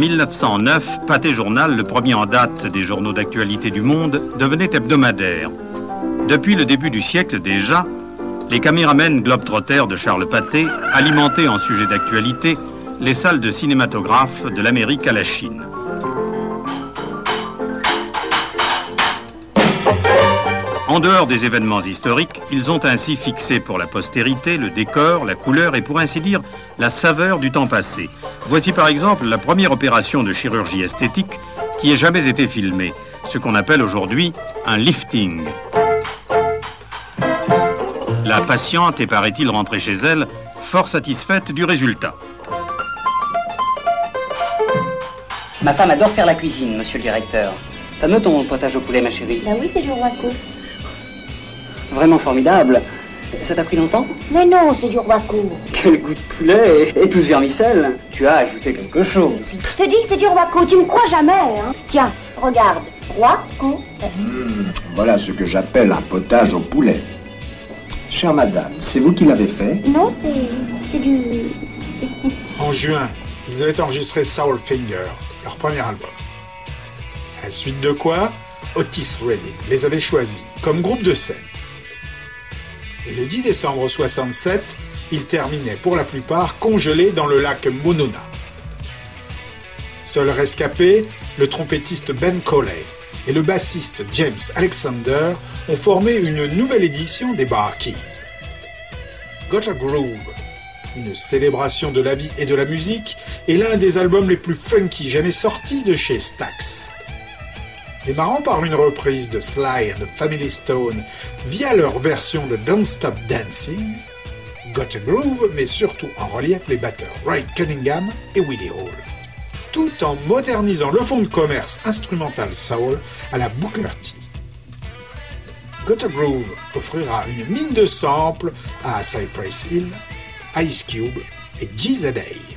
1909, Pâté Journal, le premier en date des journaux d'actualité du monde, devenait hebdomadaire. Depuis le début du siècle déjà, les caméramens globetrotters de Charles Pathé alimentaient en sujet d'actualité les salles de cinématographe de l'Amérique à la Chine. En dehors des événements historiques, ils ont ainsi fixé pour la postérité le décor, la couleur et pour ainsi dire la saveur du temps passé. Voici par exemple la première opération de chirurgie esthétique qui ait jamais été filmée, ce qu'on appelle aujourd'hui un lifting. La patiente est, paraît-il, rentrée chez elle, fort satisfaite du résultat. Ma femme adore faire la cuisine, monsieur le directeur. Fameux ton potage au poulet, ma chérie. Ben oui, c'est du roi court. Vraiment formidable. Ça t'a pris longtemps Mais non, c'est du roi court. Quel goût de poulet et, et tout ce vermicelle. Tu as ajouté quelque chose. Je te dis que c'est du roi court, tu me crois jamais, hein Tiens, regarde, roi court. Voilà ce que j'appelle un potage au poulet. Chère madame, c'est vous qui l'avez fait Non, c'est c'est du... En juin, ils avaient enregistré Soul Finger, leur premier album. À la suite de quoi, Otis Redding les avait choisis comme groupe de scène. Et le 10 décembre 67, ils terminaient pour la plupart congelés dans le lac Monona. Seul rescapé, le trompettiste Ben Coley et le bassiste James Alexander ont formé une nouvelle édition des Bar Keys. Gotcha Groove, une célébration de la vie et de la musique, est l'un des albums les plus funky jamais sortis de chez Stax. Démarrant par une reprise de Sly and the Family Stone via leur version de Don't Stop Dancing, Gotcha Groove met surtout en relief les batteurs Ray Cunningham et Willie Hall, tout en modernisant le fonds de commerce instrumental soul à la Booker T. Gotcha Groove offrira une mine de samples à Cypress Hill, Ice Cube et GZA.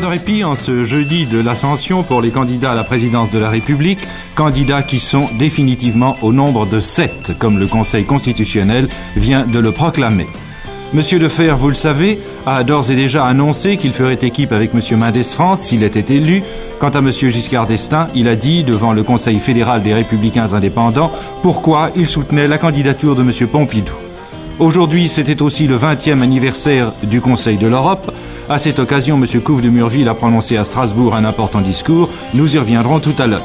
De répit en ce jeudi de l'ascension pour les candidats à la présidence de la République, candidats qui sont définitivement au nombre de sept, comme le Conseil constitutionnel vient de le proclamer. Monsieur Defer, vous le savez, a d'ores et déjà annoncé qu'il ferait équipe avec Monsieur Mendes France s'il était élu. Quant à Monsieur Giscard d'Estaing, il a dit devant le Conseil fédéral des Républicains indépendants pourquoi il soutenait la candidature de Monsieur Pompidou. Aujourd'hui, c'était aussi le 20e anniversaire du Conseil de l'Europe. À cette occasion, M. Couve de Murville a prononcé à Strasbourg un important discours. Nous y reviendrons tout à l'heure.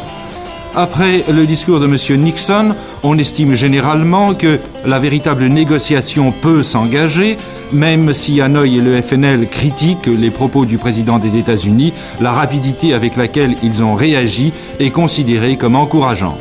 Après le discours de M. Nixon, on estime généralement que la véritable négociation peut s'engager, même si Hanoï et le FNL critiquent les propos du président des États-Unis, la rapidité avec laquelle ils ont réagi est considérée comme encourageante.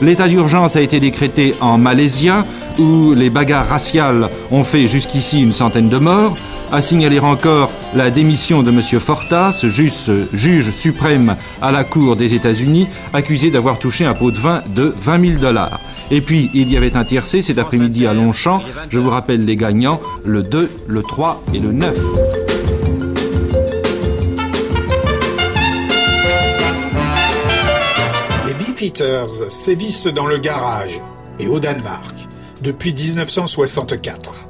L'état d'urgence a été décrété en Malaisie, où les bagarres raciales ont fait jusqu'ici une centaine de morts. À signaler encore la démission de M. Fortas, juge, suprême à la Cour des États-Unis, accusé d'avoir touché un pot de vin de 20 000 dollars. Et puis, il y avait un tiercé cet après-midi à Longchamp. Je vous rappelle les gagnants, le 2, le 3 et le 9. Les Beefeaters sévissent dans le garage et au Danemark depuis 1964.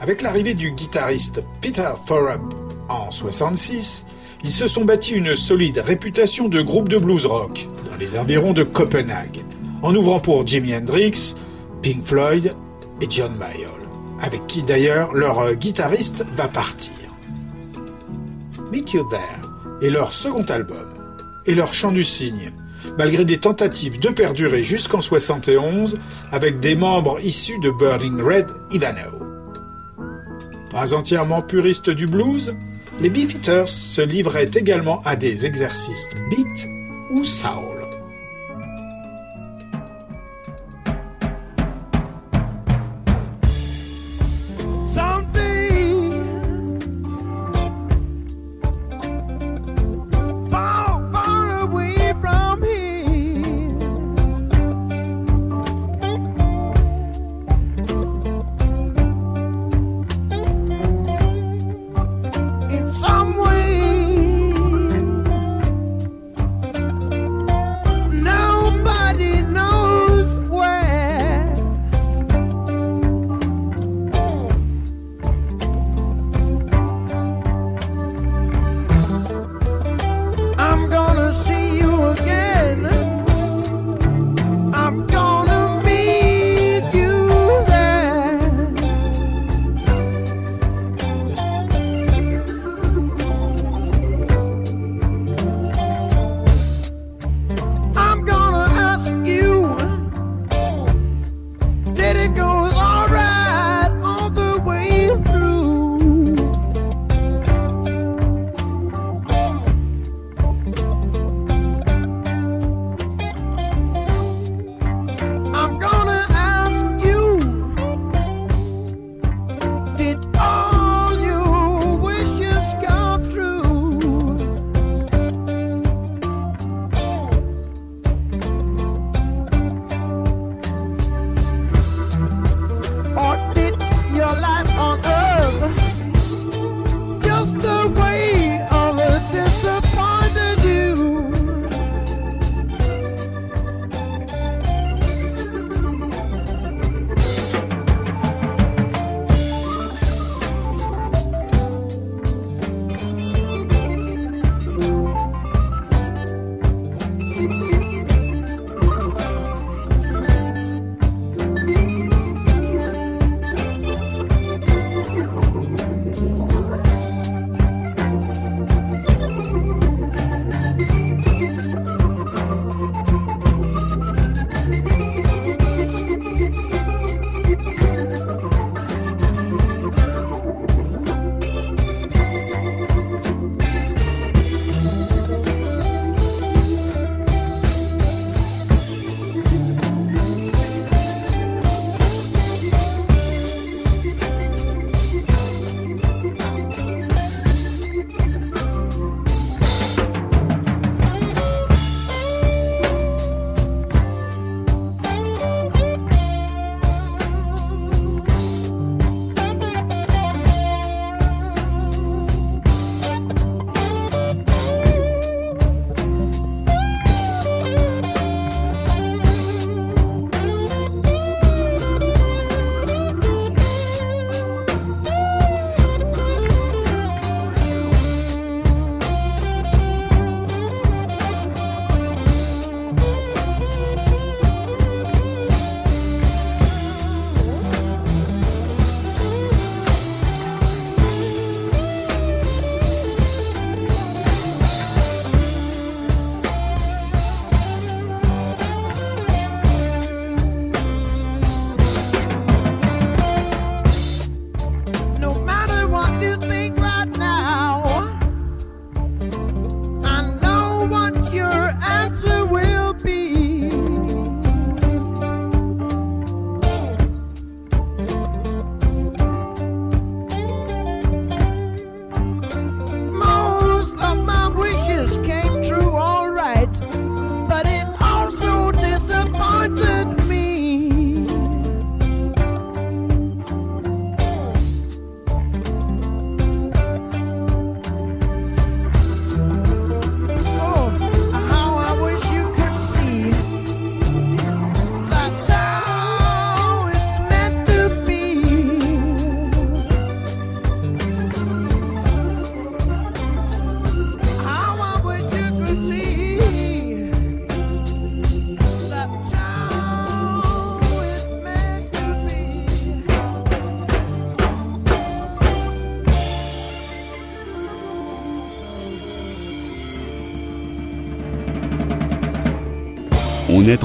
Avec l'arrivée du guitariste Peter Thorup en 66, ils se sont bâtis une solide réputation de groupe de blues rock dans les environs de Copenhague, en ouvrant pour Jimi Hendrix, Pink Floyd et John Mayall, avec qui d'ailleurs leur guitariste va partir. Meet You There est leur second album et leur chant du cygne, malgré des tentatives de perdurer jusqu'en 71 avec des membres issus de Burning Red Ivanow. Pas entièrement puristes du blues, les Beefeaters se livraient également à des exercices beat ou soul.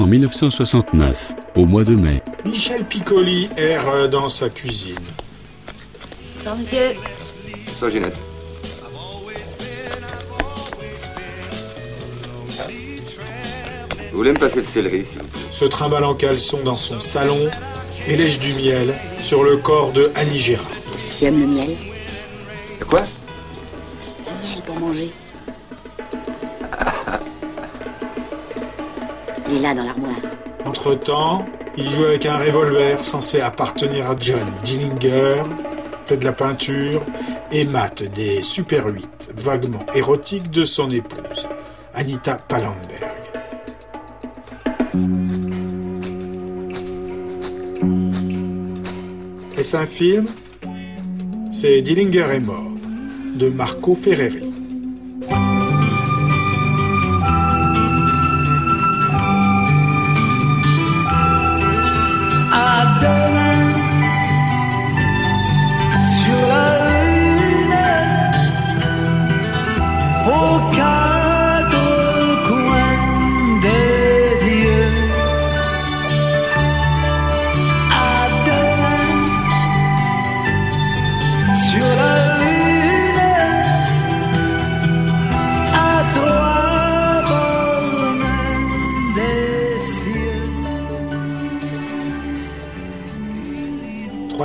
En 1969, au mois de mai. Michel Piccoli erre euh, dans sa cuisine. Ça, monsieur Ça, Ginette. Vous voulez me passer le céleri, s'il vous plaît? Se trimballe en caleçon dans son salon et lèche du miel sur le corps de Annie Gérard. Tu aimes le miel dans l'armoire. Entre-temps, il joue avec un revolver censé appartenir à John Dillinger, fait de la peinture et mate des Super 8 vaguement érotiques de son épouse, Anita Pallenberg. Est-ce un film? C'est Dillinger est mort, de Marco Ferreri.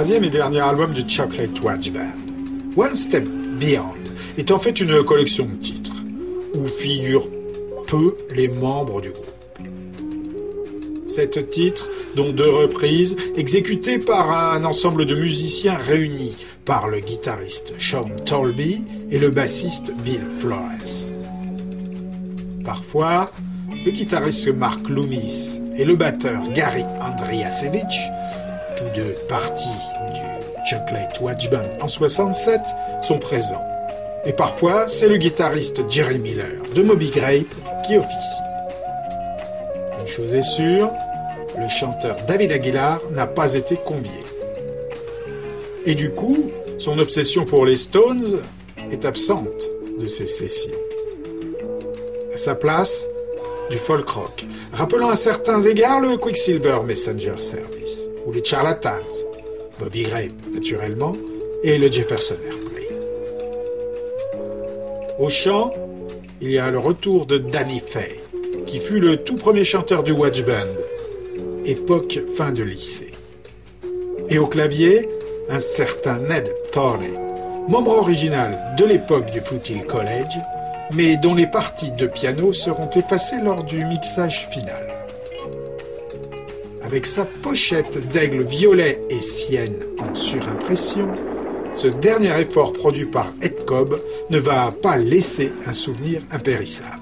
Troisième et dernier album du Chocolate Watch Band. One Step Beyond est en fait une collection de titres où figurent peu les membres du groupe. Sept titres, dont deux reprises, exécutés par un ensemble de musiciens réunis par le guitariste Sean Tolby et le bassiste Bill Flores. Parfois, le guitariste Mark Loomis et le batteur Gary Andriasevich tous deux partis Chocolate Watch Band en 67, sont présents. Et parfois, c'est le guitariste Jerry Miller de Moby Grape qui officie. Une chose est sûre, le chanteur David Aguilar n'a pas été convié. Et du coup, son obsession pour les Stones est absente de ces sessions. À sa place, du folk rock, rappelant à certains égards le Quicksilver Messenger Service, ou les Charlatans, Bobby Grape naturellement, et le Jefferson Airplane. Au chant, il y a le retour de Danny Fay, qui fut le tout premier chanteur du Watch Band, époque fin de lycée. Et au clavier, un certain Ned Thorney, membre original de l'époque du Foothill College, mais dont les parties de piano seront effacées lors du mixage final. Avec sa pochette d'aigle violet et sienne en surimpression, ce dernier effort produit par Ed Cobb ne va pas laisser un souvenir impérissable.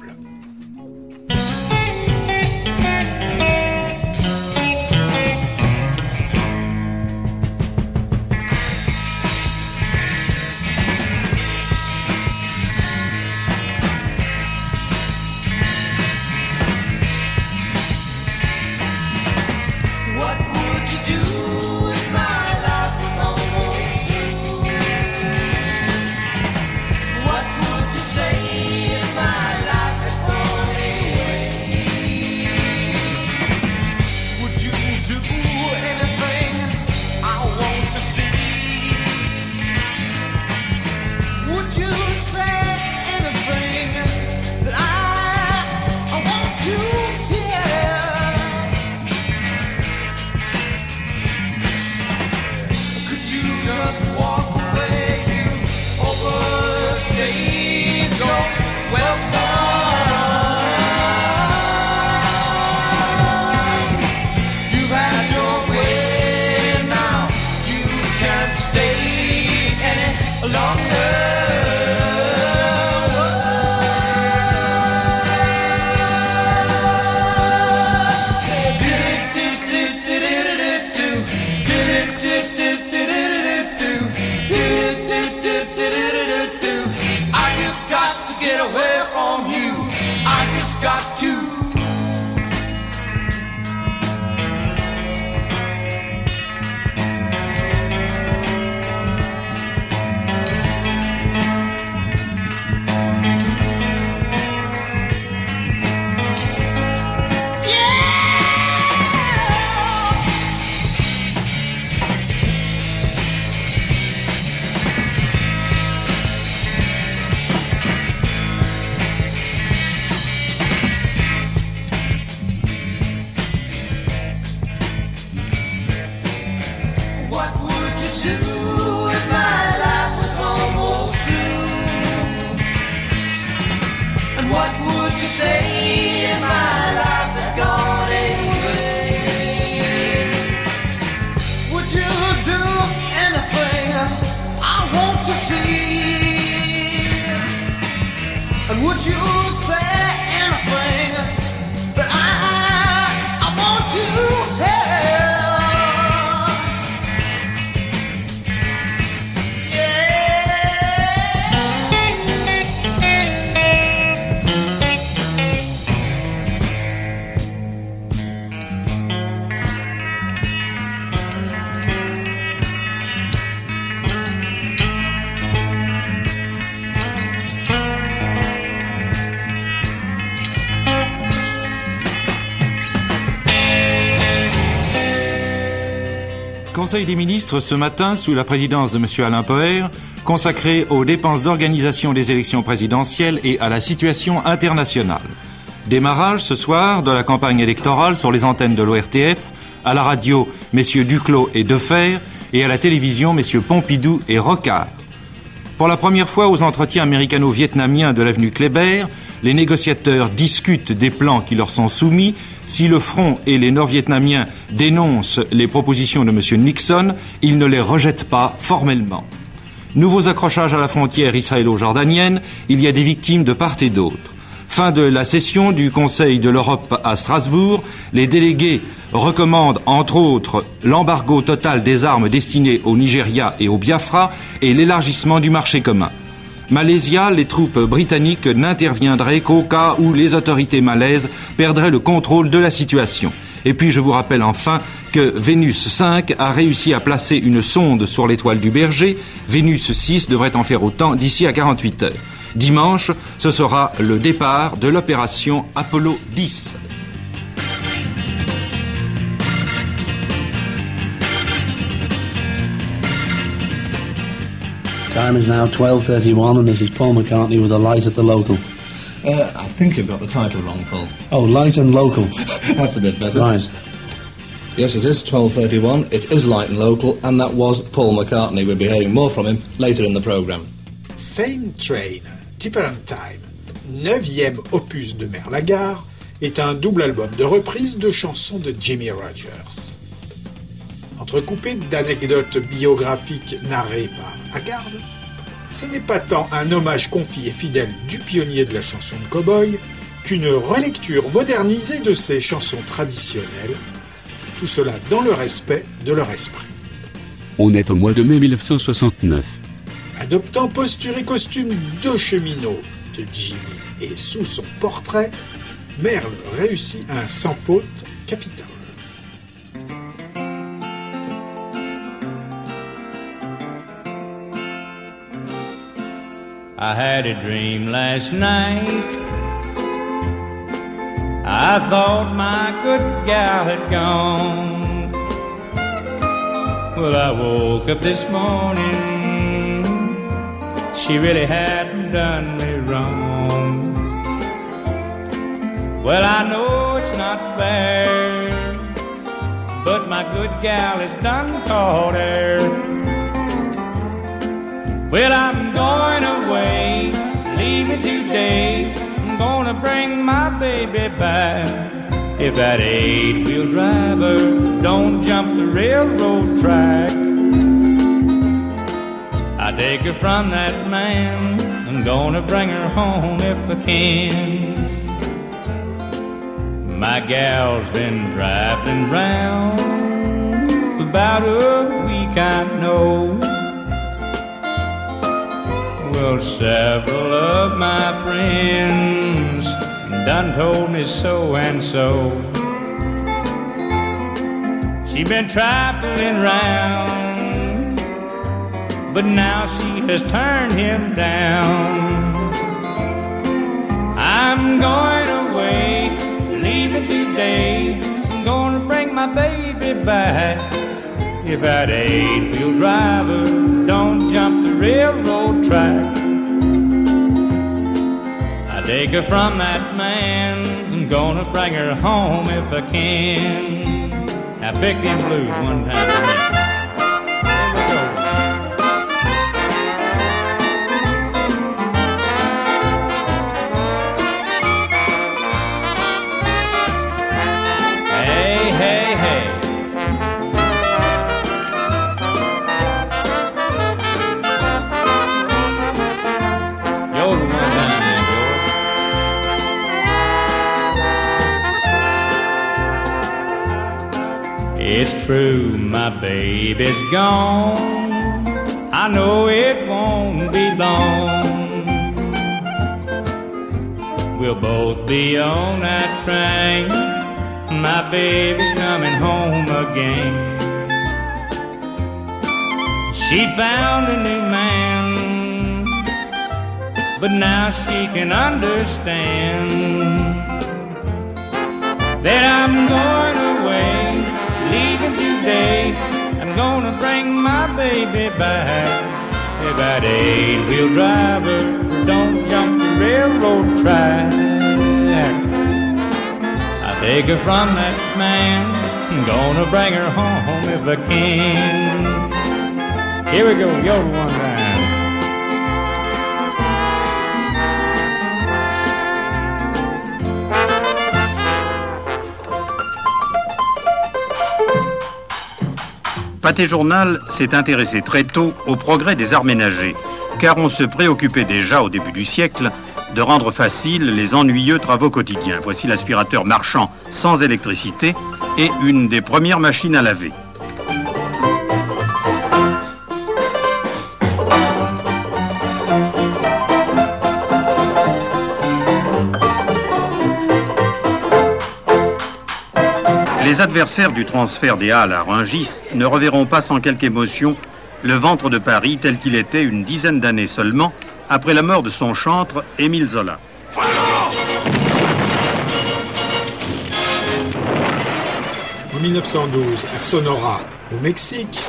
Conseil des ministres ce matin sous la présidence de M. Alain Poher, consacré aux dépenses d'organisation des élections présidentielles et à la situation internationale. Démarrage ce soir de la campagne électorale sur les antennes de l'ORTF, à la radio messieurs Duclos et Defer et à la télévision messieurs Pompidou et Rocard. Pour la première fois aux entretiens américano-vietnamiens de l'avenue Kléber, les négociateurs discutent des plans qui leur sont soumis. Si le front et les nord-vietnamiens dénoncent les propositions de M. Nixon, ils ne les rejettent pas formellement. Nouveaux accrochages à la frontière israélo-jordanienne, il y a des victimes de part et d'autre. Fin de la session du Conseil de l'Europe à Strasbourg, les délégués recommandent entre autres l'embargo total des armes destinées au Nigeria et au Biafra et l'élargissement du marché commun. Malaysia, les troupes britanniques n'interviendraient qu'au cas où les autorités malaises perdraient le contrôle de la situation. Et puis je vous rappelle enfin que Vénus 5 a réussi à placer une sonde sur l'étoile du Berger. Vénus 6 devrait en faire autant d'ici à 48 heures. Dimanche, ce sera le départ de l'opération Apollo 10. Time is now 12.31 and this is Paul McCartney with a light at the local. Uh, I think you've got the title wrong, Paul. Oh, light and local. That's a bit better. Right. Yes, it is 12.31. It is light and local, and that was Paul McCartney. We'll be hearing more from him later in the programme. Same Train, Different Time, neuvième opus de Merlagard, est un double album de reprises de chansons de Jimmy Rogers. Entrecoupé d'anecdotes biographiques narrées par Haggard, ce n'est pas tant un hommage confié et fidèle du pionnier de la chanson de cowboy qu'une relecture modernisée de ses chansons traditionnelles, tout cela dans le respect de leur esprit. On est au mois de mai 1969. Adoptant posture et costume de cheminot de Jimmy et sous son portrait, Merle réussit un sans faute capital. I had a dream last night. I thought my good gal had gone. Well, I woke up this morning. She really hadn't done me wrong. Well, I know it's not fair, but my good gal has done caught. Well, I'm going away, leaving today. I'm gonna bring my baby back. If that eight wheel driver don't jump the railroad track, take her from that man. I'm gonna bring her home if I can. My gal's been driving round about a week, I know. Well, several of my friends done told me so and so. She been trifling round, but now she has turned him down. I'm going away, leaving today. I'm gonna bring my baby back. If that eight-wheel driver don't jump the railroad track, I take her from that man. I'm gonna bring her home if I can. I picked them blues one time true, my baby's gone. I know it won't be long. We'll both be on that train. My baby's coming home again. She found a new man, but now she can understand that I'm going away, leaving today. I'm gonna bring my baby back. If that eight-wheel driver don't jump the railroad track, I take her from that man. I'm Gonna bring her home if I can. Here we go, yodel one time. Pâté Journal s'est intéressé très tôt au progrès des arts ménagers, car on se préoccupait déjà au début du siècle de rendre faciles les ennuyeux travaux quotidiens. Voici l'aspirateur marchand sans électricité et une des premières machines à laver. Adversaires du transfert des Halles à Rungis ne reverront pas sans quelque émotion le ventre de Paris tel qu'il était une dizaine d'années seulement après la mort de son chantre Émile Zola. En 1912, à Sonora, au Mexique,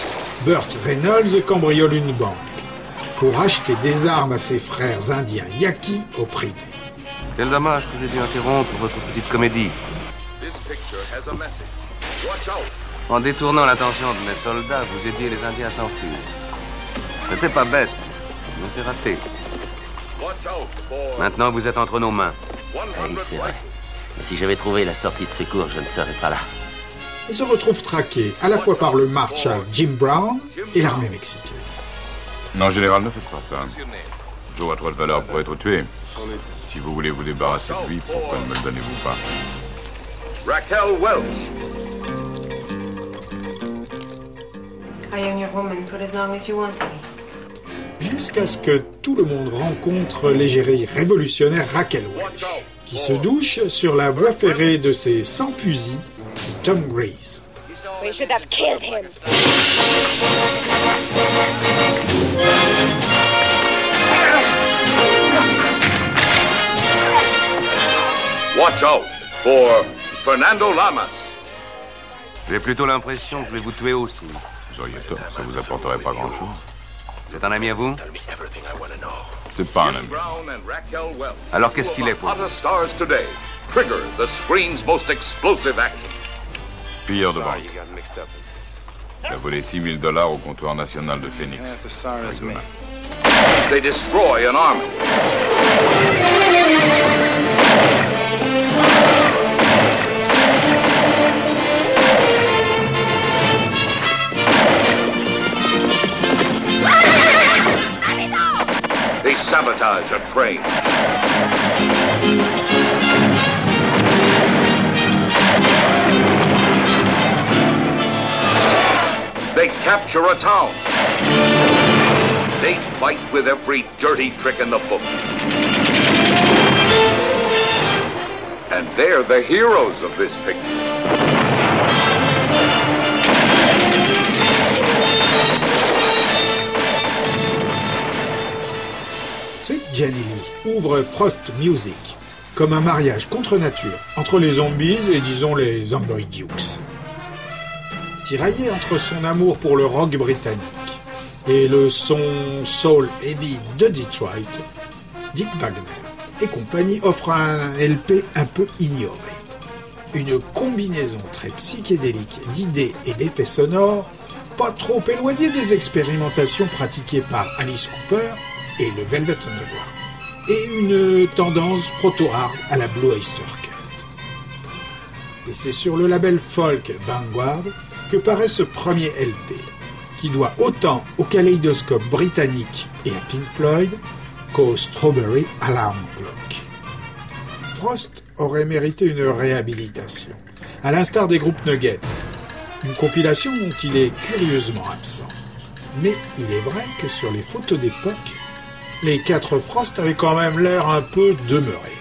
Burt Reynolds cambriole une banque pour acheter des armes à ses frères indiens yaquis opprimés. Quel dommage que j'ai dû interrompre votre petite comédie. En détournant l'attention de mes soldats, vous aidiez les Indiens à s'enfuir. C'était pas bête, mais c'est raté. Maintenant, vous êtes entre nos mains. Oui, c'est vrai. Mais si j'avais trouvé la sortie de secours, je ne serais pas là. et se retrouve traqué à la fois par le marshal Jim Brown et l'armée mexicaine. Non, général, ne faites pas ça. Joe a trop de valeur pour être tué. Si vous voulez vous débarrasser de lui, pourquoi ne me le donnez-vous pas? Raquel Welch. I am your woman for as long as you want me. Jusqu'à ce que tout le monde rencontre l'égérie révolutionnaire Raquel Welch, qui se douche sur la voie ferrée de ses 100 fusils de Tom Grease. We should have killed him. Watch out for Fernando Lamas. J'ai plutôt l'impression que je vais vous tuer aussi. Vous auriez tort, ça vous apporterait pas grand-chose. C'est un ami à vous C'est pas un ami. Alors qu'est-ce qu'il est pour vous Hottest stars today. Trigger, the screen's most explosive action. Pilleur de banque. Il a volé 6000 dollars au comptoir national de Phoenix. They destroy an army. Sabotage a train. They capture a town. They fight with every dirty trick in the book. And they're the heroes of this picture. Lee ouvre Frost Music comme un mariage contre nature entre les zombies et disons les Zomboy Dukes. Tiraillé entre son amour pour le rock britannique et le son soul heavy de Detroit, Dick Wagner et compagnie offrent un LP un peu ignoré. Une combinaison très psychédélique d'idées et d'effets sonores, pas trop éloignée des expérimentations pratiquées par Alice Cooper et le Velvet Underground, et une tendance proto-hard à la Blue Oyster Cult. Et c'est sur le label folk Vanguard que paraît ce premier LP, qui doit autant au kaléidoscope britannique et à Pink Floyd qu'au Strawberry Alarm Clock. Frost aurait mérité une réhabilitation, à l'instar des groupes Nuggets, une compilation dont il est curieusement absent. Mais il est vrai que sur les photos d'époque, les quatre Frost avaient quand même l'air un peu demeurés.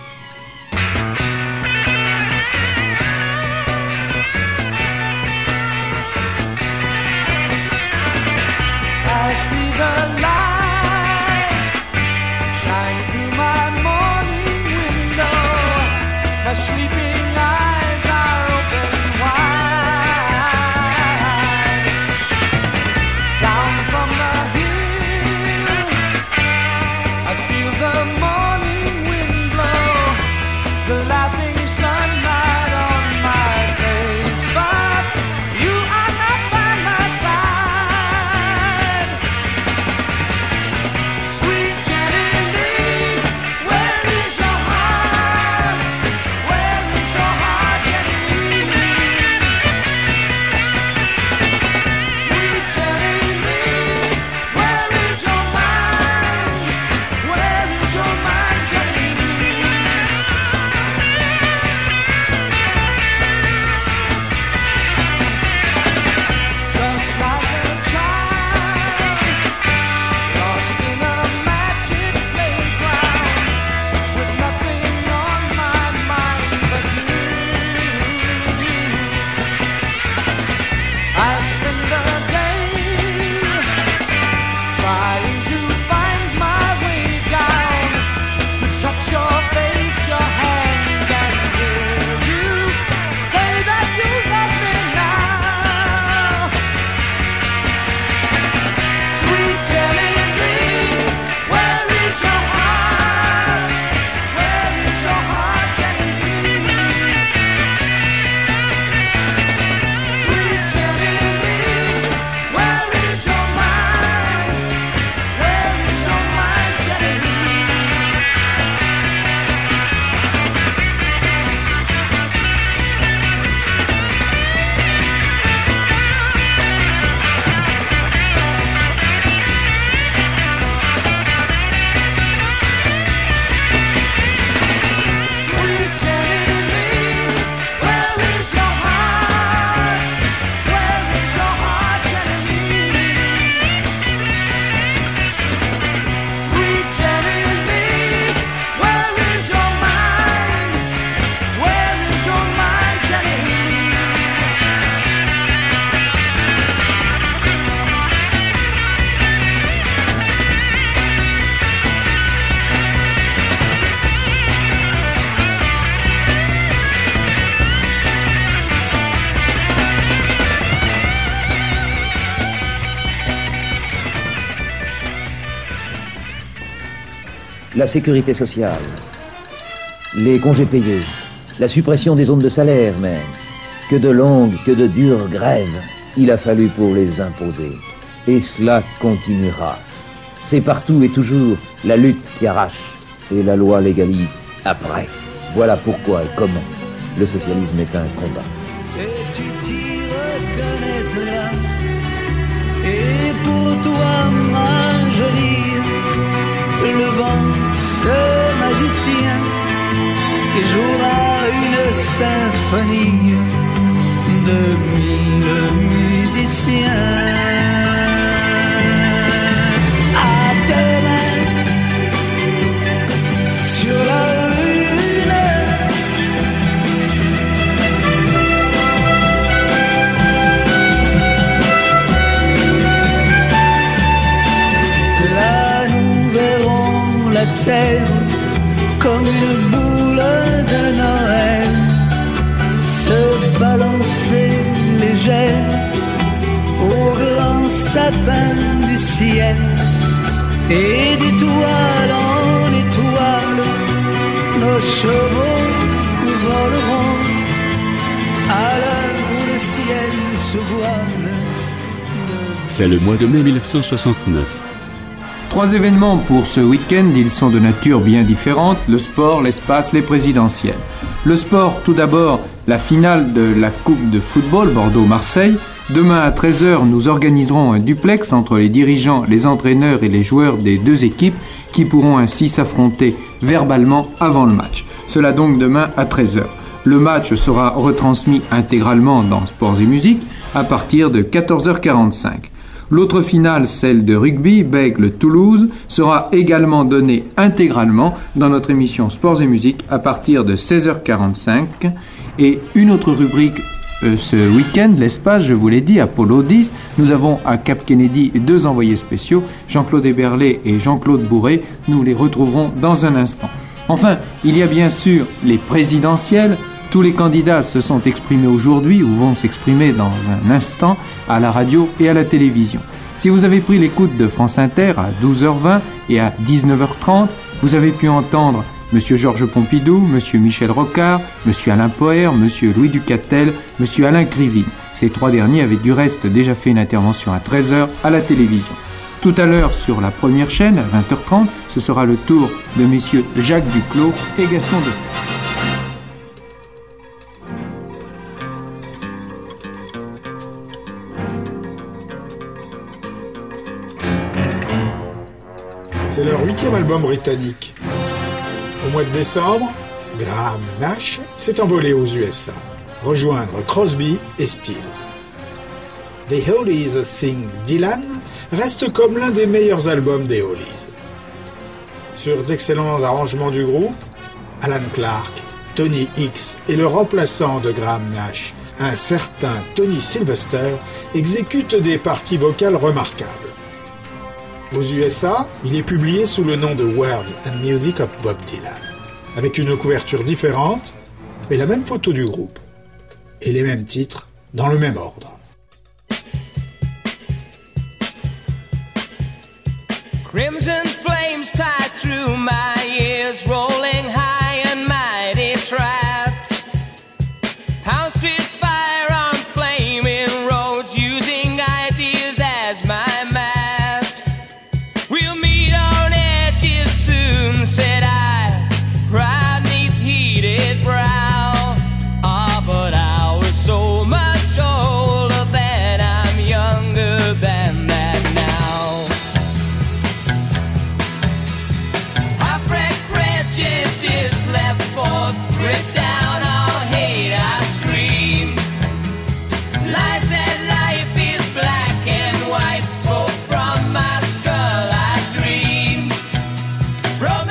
La sécurité sociale, les congés payés, la suppression des zones de salaire même. Que de longues, que de dures grèves il a fallu pour les imposer. Et cela continuera. C'est partout et toujours la lutte qui arrache et la loi légalise après. Voilà pourquoi et comment le socialisme est un combat. Et. Et pour toi, ma jolie, le vent, ce magicien, qui jouera une symphonie de mille musiciens. Comme une boule de Noël se balancer légère au grand sapin du ciel. Et d'étoile en étoile, nos chevaux voleront à l'heure où le ciel se voile. C'est le mois de mai 1969. Trois événements pour ce week-end, ils sont de nature bien différente, le sport, l'espace, les présidentielles. Le sport, tout d'abord, la finale de la Coupe de football Bordeaux-Marseille. Demain à 13h, nous organiserons un duplex entre les dirigeants, les entraîneurs et les joueurs des deux équipes qui pourront ainsi s'affronter verbalement avant le match. Cela donc demain à 13h. Le match sera retransmis intégralement dans Sports et Musique à partir de 14h45. L'autre finale, celle de rugby, Bègle-Toulouse, sera également donnée intégralement dans notre émission Sports et Musique à partir de 16h45. Et une autre rubrique euh, ce week-end, l'espace, je vous l'ai dit, Apollo 10. Nous avons à Cap Kennedy deux envoyés spéciaux, Jean-Claude Héberlé et Jean-Claude Bourré. Nous les retrouverons dans un instant. Enfin, il y a bien sûr les présidentielles. Tous les candidats se sont exprimés aujourd'hui ou vont s'exprimer dans un instant à la radio et à la télévision. Si vous avez pris l'écoute de France Inter à 12h20 et à 19h30, vous avez pu entendre M. Georges Pompidou, M. Michel Rocard, M. Alain Poher, M. Louis Ducatel, M. Alain Crivine. Ces trois derniers avaient du reste déjà fait une intervention à 13h à la télévision. Tout à l'heure, sur la première chaîne, à 20h30, ce sera le tour de messieurs Jacques Duclos et Gaston Defort. Album britannique. Au mois de décembre, Graham Nash s'est envolé aux USA, rejoindre Crosby et Stills. The Hollies Sing Dylan reste comme l'un des meilleurs albums des Hollies. Sur d'excellents arrangements du groupe, Alan Clark, Tony Hicks et le remplaçant de Graham Nash, un certain Tony Sylvester, exécutent des parties vocales remarquables. Aux USA, il est publié sous le nom de Words and Music of Bob Dylan, avec une couverture différente, mais la même photo du groupe, et les mêmes titres dans le même ordre. From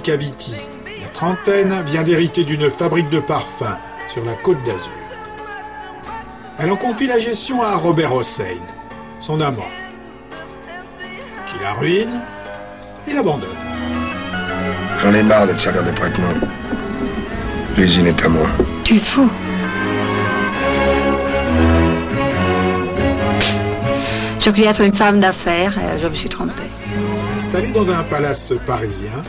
Monica Vitti. La trentaine vient d'hériter d'une fabrique de parfums sur la côte d'Azur. Elle en confie la gestion à Robert Hossein, son amant, qui la ruine et l'abandonne. J'en ai marre d'être salaire de prête-nom. L'usine est à moi. Tu es fou. Je voulais être une femme d'affaires, et je me suis trompée. Installée dans un palace parisien,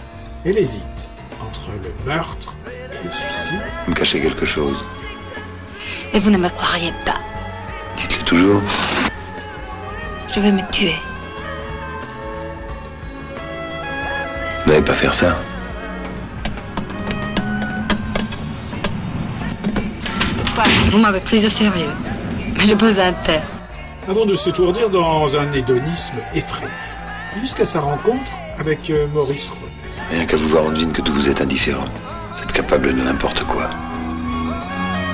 elle hésite entre le meurtre et le suicide. Vous me cachez quelque chose. Et vous ne me croiriez pas. Dites-le toujours. Je vais me tuer. Vous n'allez pas faire ça. Quoi Vous m'avez prise au sérieux. Mais je pose un terre. Avant de s'étourdir dans un hédonisme effréné, jusqu'à sa rencontre avec euh, Maurice René. Rien qu'à vous voir, on devine que tout vous est indifférent. Vous êtes capable de n'importe quoi.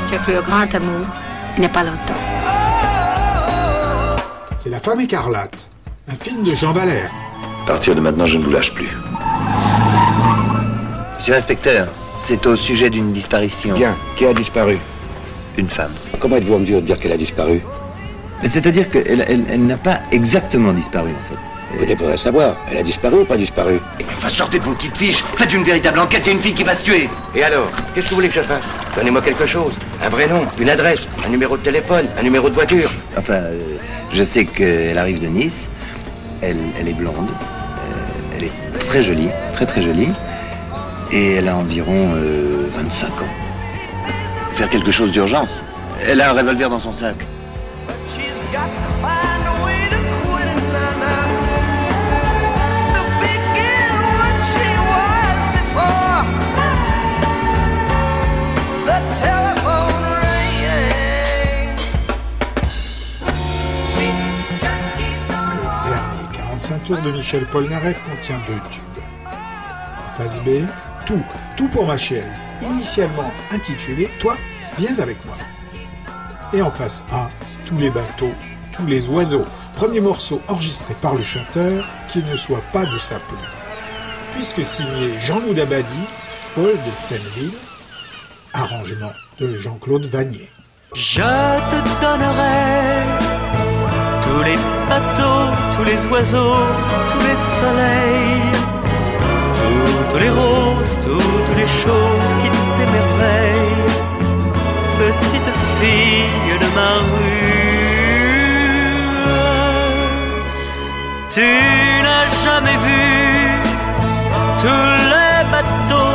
J'ai cru au grand amour, il n'y a pas longtemps. C'est La femme écarlate, un film de Jean Valère. À partir de maintenant, je ne vous lâche plus. Monsieur l'inspecteur, c'est au sujet d'une disparition. Bien. Qui a disparu? Une femme. Comment êtes-vous en mesure de dire qu'elle a disparu? Mais c'est-à-dire qu'elle elle, elle n'a pas exactement disparu, en fait. Vous devriez savoir. Elle a disparu ou pas disparu Enfin, sortez de vos petites fiches. Faites une véritable enquête. C'est une fille qui va se tuer. Et alors Qu'est-ce que vous voulez que je fasse Donnez-moi quelque chose. Un vrai nom, une adresse, un numéro de téléphone, un numéro de voiture. Enfin, euh, je sais qu'elle arrive de Nice. Elle, elle est blonde. Euh, elle est très jolie, très très jolie. Et elle a environ euh, 25 ans. Faire quelque chose d'urgence. Elle a un revolver dans son sac. Dernier 45 tours de Michel Polnareff contient deux tubes. En face B, Tout, tout pour ma chérie, initialement intitulé Toi, viens avec moi. Et en face A, Tous les bateaux, tous les oiseaux, premier morceau enregistré par le chanteur qui ne soit pas de sa plume. Puisque signé Jean-Loup Dabadi, Paul de Senneville, arrangement de Jean-Claude Vanier. Je te donnerai tous les bateaux, tous les oiseaux, tous les soleils, toutes les roses, toutes les choses qui t'émerveillent. Petite fille de ma rue, tu n'as jamais vu tous les bateaux,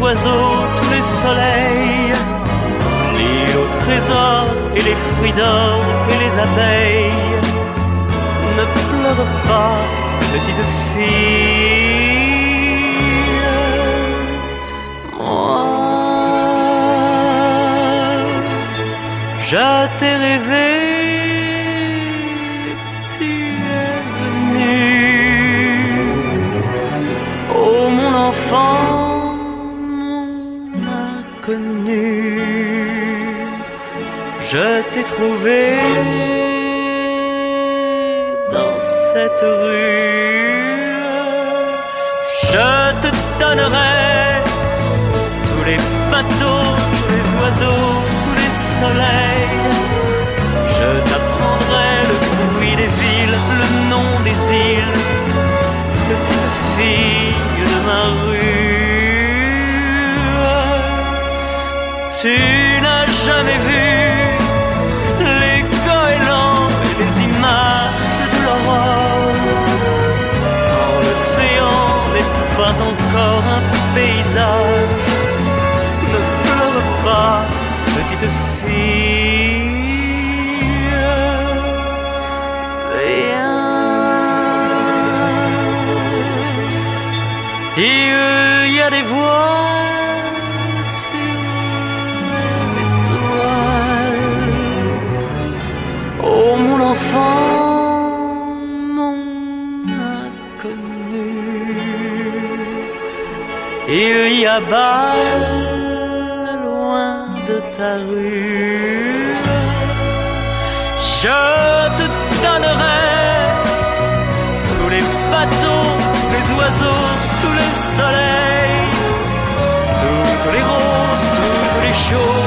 oiseaux, tous les soleils l'île au trésor et les fruits d'or et les abeilles. Ne pleure pas, petite fille. Moi, je rêvé, Je t'ai trouvé dans cette rue. Je te donnerai tous les bateaux, tous les oiseaux, tous les soleils. Je t'apprendrai le bruit des villes, le nom des îles. Petite fille de ma rue. Tu n'as jamais vu ne pleure pas, petite fille. Viens. Il y a des voix Il y a bas loin de ta rue. Je te donnerai tous les bateaux, tous les oiseaux, tous les soleils, toutes les roses, toutes les choses.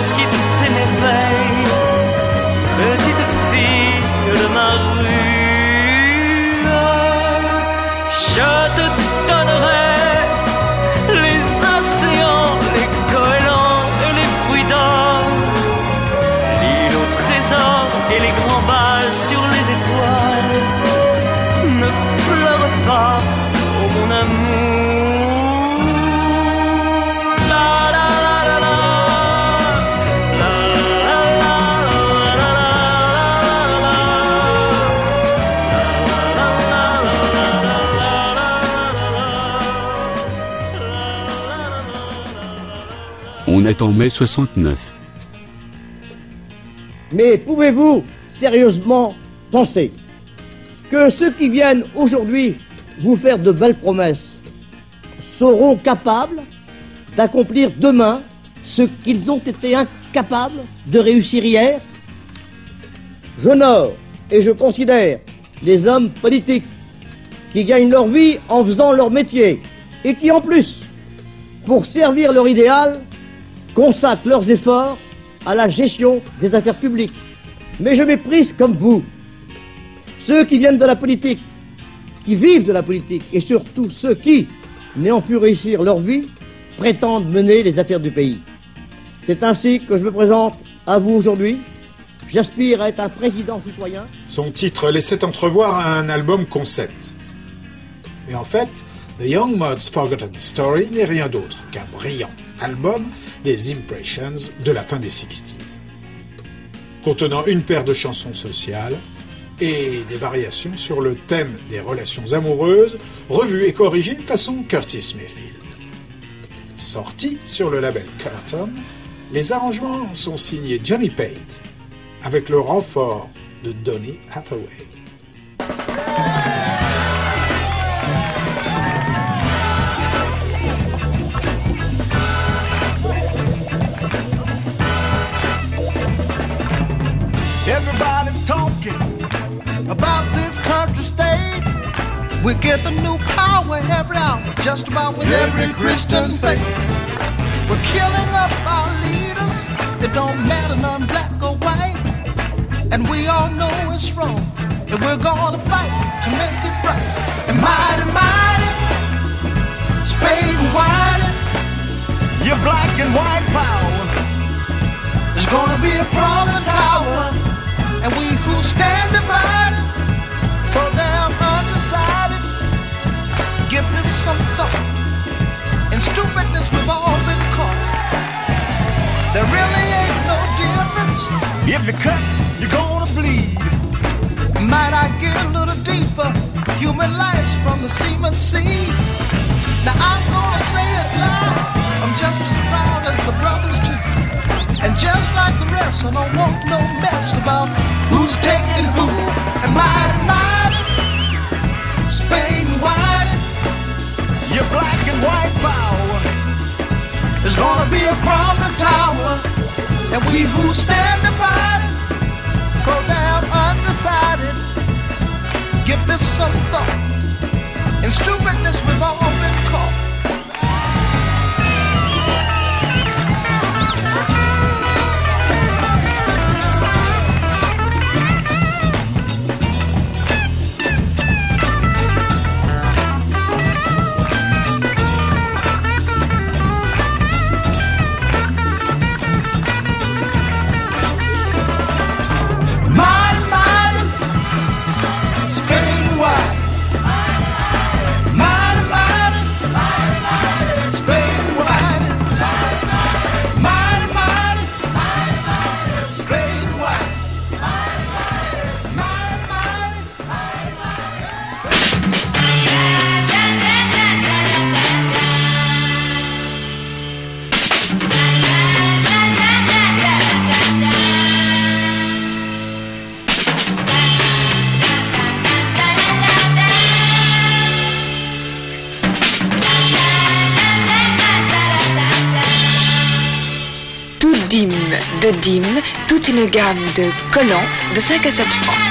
On attend mai 69. Mais pouvez-vous sérieusement penser que ceux qui viennent aujourd'hui vous faire de belles promesses seront capables d'accomplir demain ce qu'ils ont été incapables de réussir hier? J'honore et je considère les hommes politiques qui gagnent leur vie en faisant leur métier et qui en plus, pour servir leur idéal, consacrent leurs efforts à la gestion des affaires publiques. Mais je méprise comme vous ceux qui viennent de la politique, qui vivent de la politique, et surtout ceux qui, n'ayant pu réussir leur vie, prétendent mener les affaires du pays. C'est ainsi que je me présente à vous aujourd'hui. J'aspire à être un président citoyen. Son titre laissait entrevoir un album concept. Mais en fait, The Young Mod's Forgotten Story n'est rien d'autre qu'un brillant album des Impressions de la fin des 60s, contenant une paire de chansons sociales et des variations sur le thème des relations amoureuses, revues et corrigées façon Curtis Mayfield. Sorti sur le label Curtain, les arrangements sont signés Johnny Pate, avec le renfort de Donny Hathaway. This country state. We're getting new power every hour, just about with every Christian faith. We're killing up our leaders. It don't matter none black or white. And we all know it's wrong. And we're gonna fight to make it right. And mighty, mighty, it's fading wide. Your black and white power is gonna be a problem tower. And we who stand divided, some thought. In stupidness we've all been caught. There really ain't no difference. If you cut, you're gonna bleed. Might I get a little deeper? Human lives from the semen seed. Now I'm gonna say it loud. I'm just as proud as the brothers too. And just like the rest, I don't want no mess about who's taking who. And mighty, mighty, Spain wide, your black and white power is gonna be a crumbling tower. And we who stand divided, so damn undecided, give this some thought. In stupidness, we've all been caught. Une gamme de collants de 5 à 7 francs.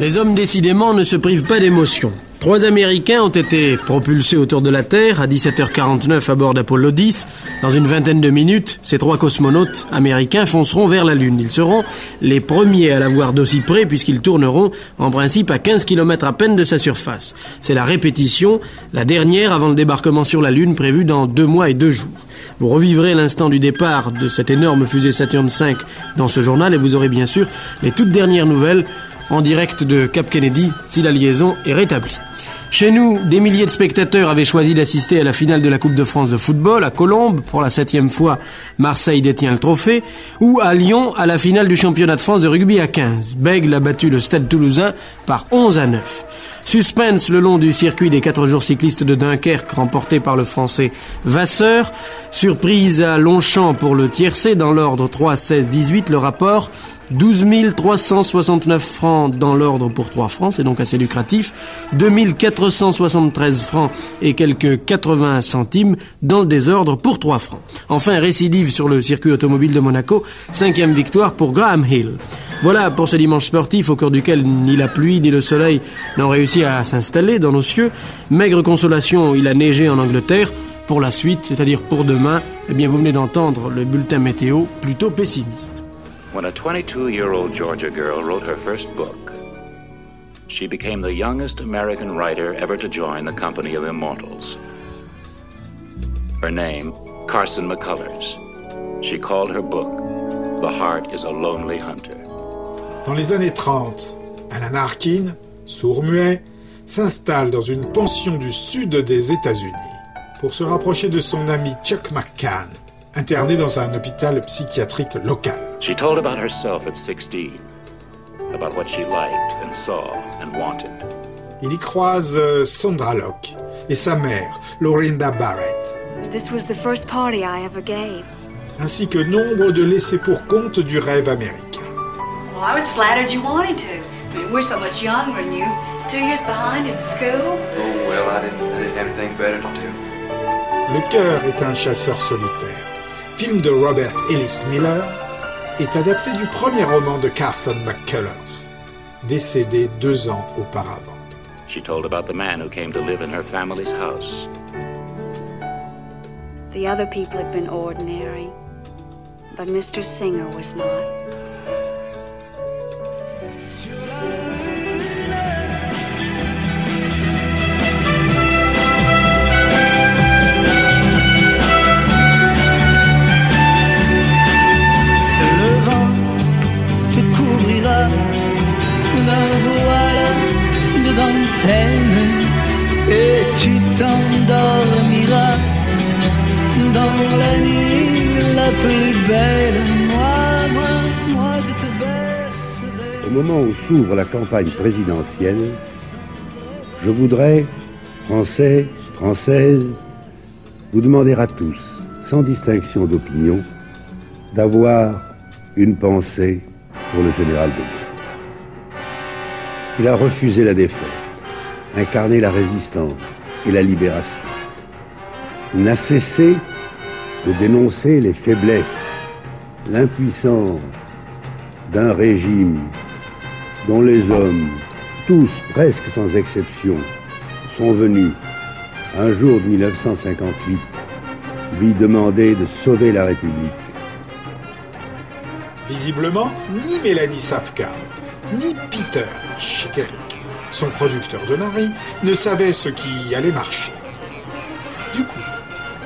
Les hommes décidément ne se privent pas d'émotion. Trois Américains ont été propulsés autour de la Terre à 17h49 à bord d'Apollo 10. Dans une vingtaine de minutes, ces trois cosmonautes américains fonceront vers la Lune. Ils seront les premiers à la voir d'aussi près puisqu'ils tourneront en principe à 15 km à peine de sa surface. C'est la répétition, la dernière avant le débarquement sur la Lune prévu dans deux mois et deux jours. Vous revivrez l'instant du départ de cette énorme fusée Saturn V dans ce journal et vous aurez bien sûr les toutes dernières nouvelles en direct de Cap Kennedy si la liaison est rétablie. Chez nous, des milliers de spectateurs avaient choisi d'assister à la finale de la Coupe de France de football à Colombes. Pour la septième fois, Marseille détient le trophée. Ou à Lyon, à la finale du championnat de France de rugby à 15. Bègle a battu le Stade toulousain par 11 à 9. Suspense le long du circuit des 4 jours cyclistes de Dunkerque remporté par le français Vasseur. Surprise à Longchamp pour le tiercé dans l'ordre 3, 16, 18. Le rapport 12 369 francs dans l'ordre pour 3 francs, c'est donc assez lucratif. 2473 francs et quelques 80 centimes dans le désordre pour 3 francs. Enfin, récidive sur le circuit automobile de Monaco, cinquième victoire pour Graham Hill. Voilà pour ce dimanche sportif au cœur duquel ni la pluie ni le soleil n'ont réussi à s'installer dans nos cieux. Maigre consolation, il a neigé en Angleterre. Pour la suite, c'est-à-dire pour demain, eh bien vous venez d'entendre le bulletin météo plutôt pessimiste. When a 22 year old Georgia girl wrote her first book, she became the youngest American writer ever to join the company of immortals. Her name, Carson McCullers. She called her book, The Heart is a Lonely Hunter. Dans les années 30, Alan Arkin, sourd-muet, s'installe dans une pension du sud des États-Unis pour se rapprocher de son ami Chuck McCann, interné dans un hôpital psychiatrique local. She told about herself at 16, about what she liked and saw and wanted. Il y croise euh, Sandra Locke et sa mère, Lorinda Barrett, This was the first party I ever gave. ainsi que nombre de laissés pour compte du rêve américain. Well, I was flattered you wanted to. I mean, we're so much younger than you. Two years behind in school. Oh, well, I didn't, I didn't have anything better to do. Le cœur est un chasseur solitaire. Film de Robert Ellis Miller est adapté du premier roman de Carson McCullers, décédé deux ans auparavant. She told about the man who came to live in her family's house. The other people had been ordinary, but Mr. Singer was not. Moment où s'ouvre la campagne présidentielle, je voudrais, Français, Françaises, vous demander à tous, sans distinction d'opinion, d'avoir une pensée pour le général de Gaulle. Il a refusé la défaite, incarné la résistance et la libération. Il n'a cessé de dénoncer les faiblesses, l'impuissance d'un régime dont les hommes, tous presque sans exception, sont venus, un jour de 1958, lui demander de sauver la République. Visiblement, ni Mélanie Safka, ni Peter Schikerik, son producteur de mari, ne savaient ce qui allait marcher. Du coup,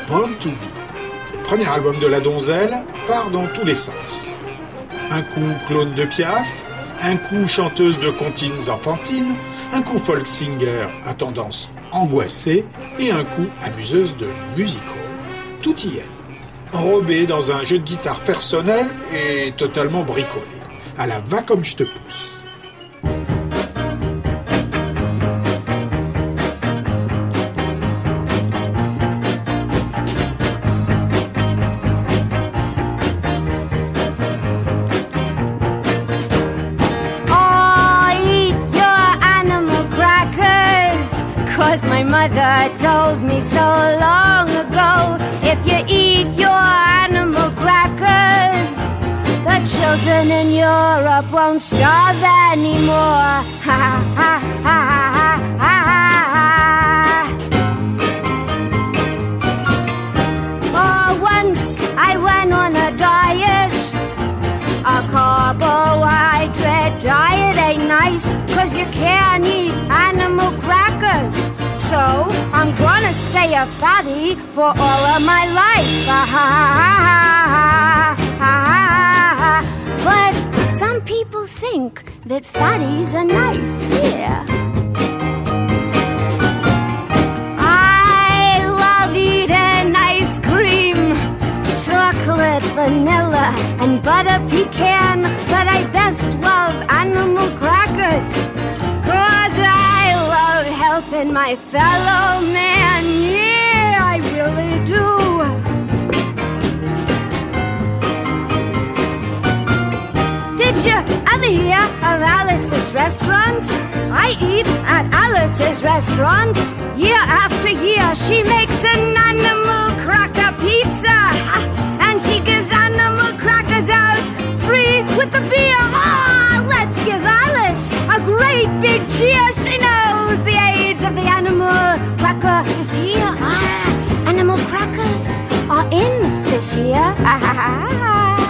Born to Be, le premier album de la donzelle, part dans tous les sens. Un coup clone de Piaf, un coup chanteuse de comptines enfantines, un coup folk singer à tendance angoissée et un coup amuseuse de musical. Tout y est. Enrobé dans un jeu de guitare personnel et totalement bricolé. À la va comme je te pousse. Mother told me so long ago. If you eat your animal crackers, the children in Europe won't starve anymore. Ha ha ha ha ha ha ha. Oh, once I went on a diet. A carbohydrate diet ain't nice, cause you can't eat animal crackers. So I'm gonna stay a fatty for all of my life. Ah, ha, ha, ha, but some people think that fatties are nice. Yeah. I love eating ice cream, chocolate, vanilla, and butter pecan, but I best love animal crackers. Helping my fellow man. Yeah, I really do. Did you ever hear of Alice's restaurant? I eat at Alice's restaurant. Year after year, she makes an animal cracker pizza. And she gives animal crackers out free with the beer. Ah, let's give a great big cheer. She knows the age of the animal cracker is here. Ah, animal crackers are in this year. Ah, ha, ha, ha.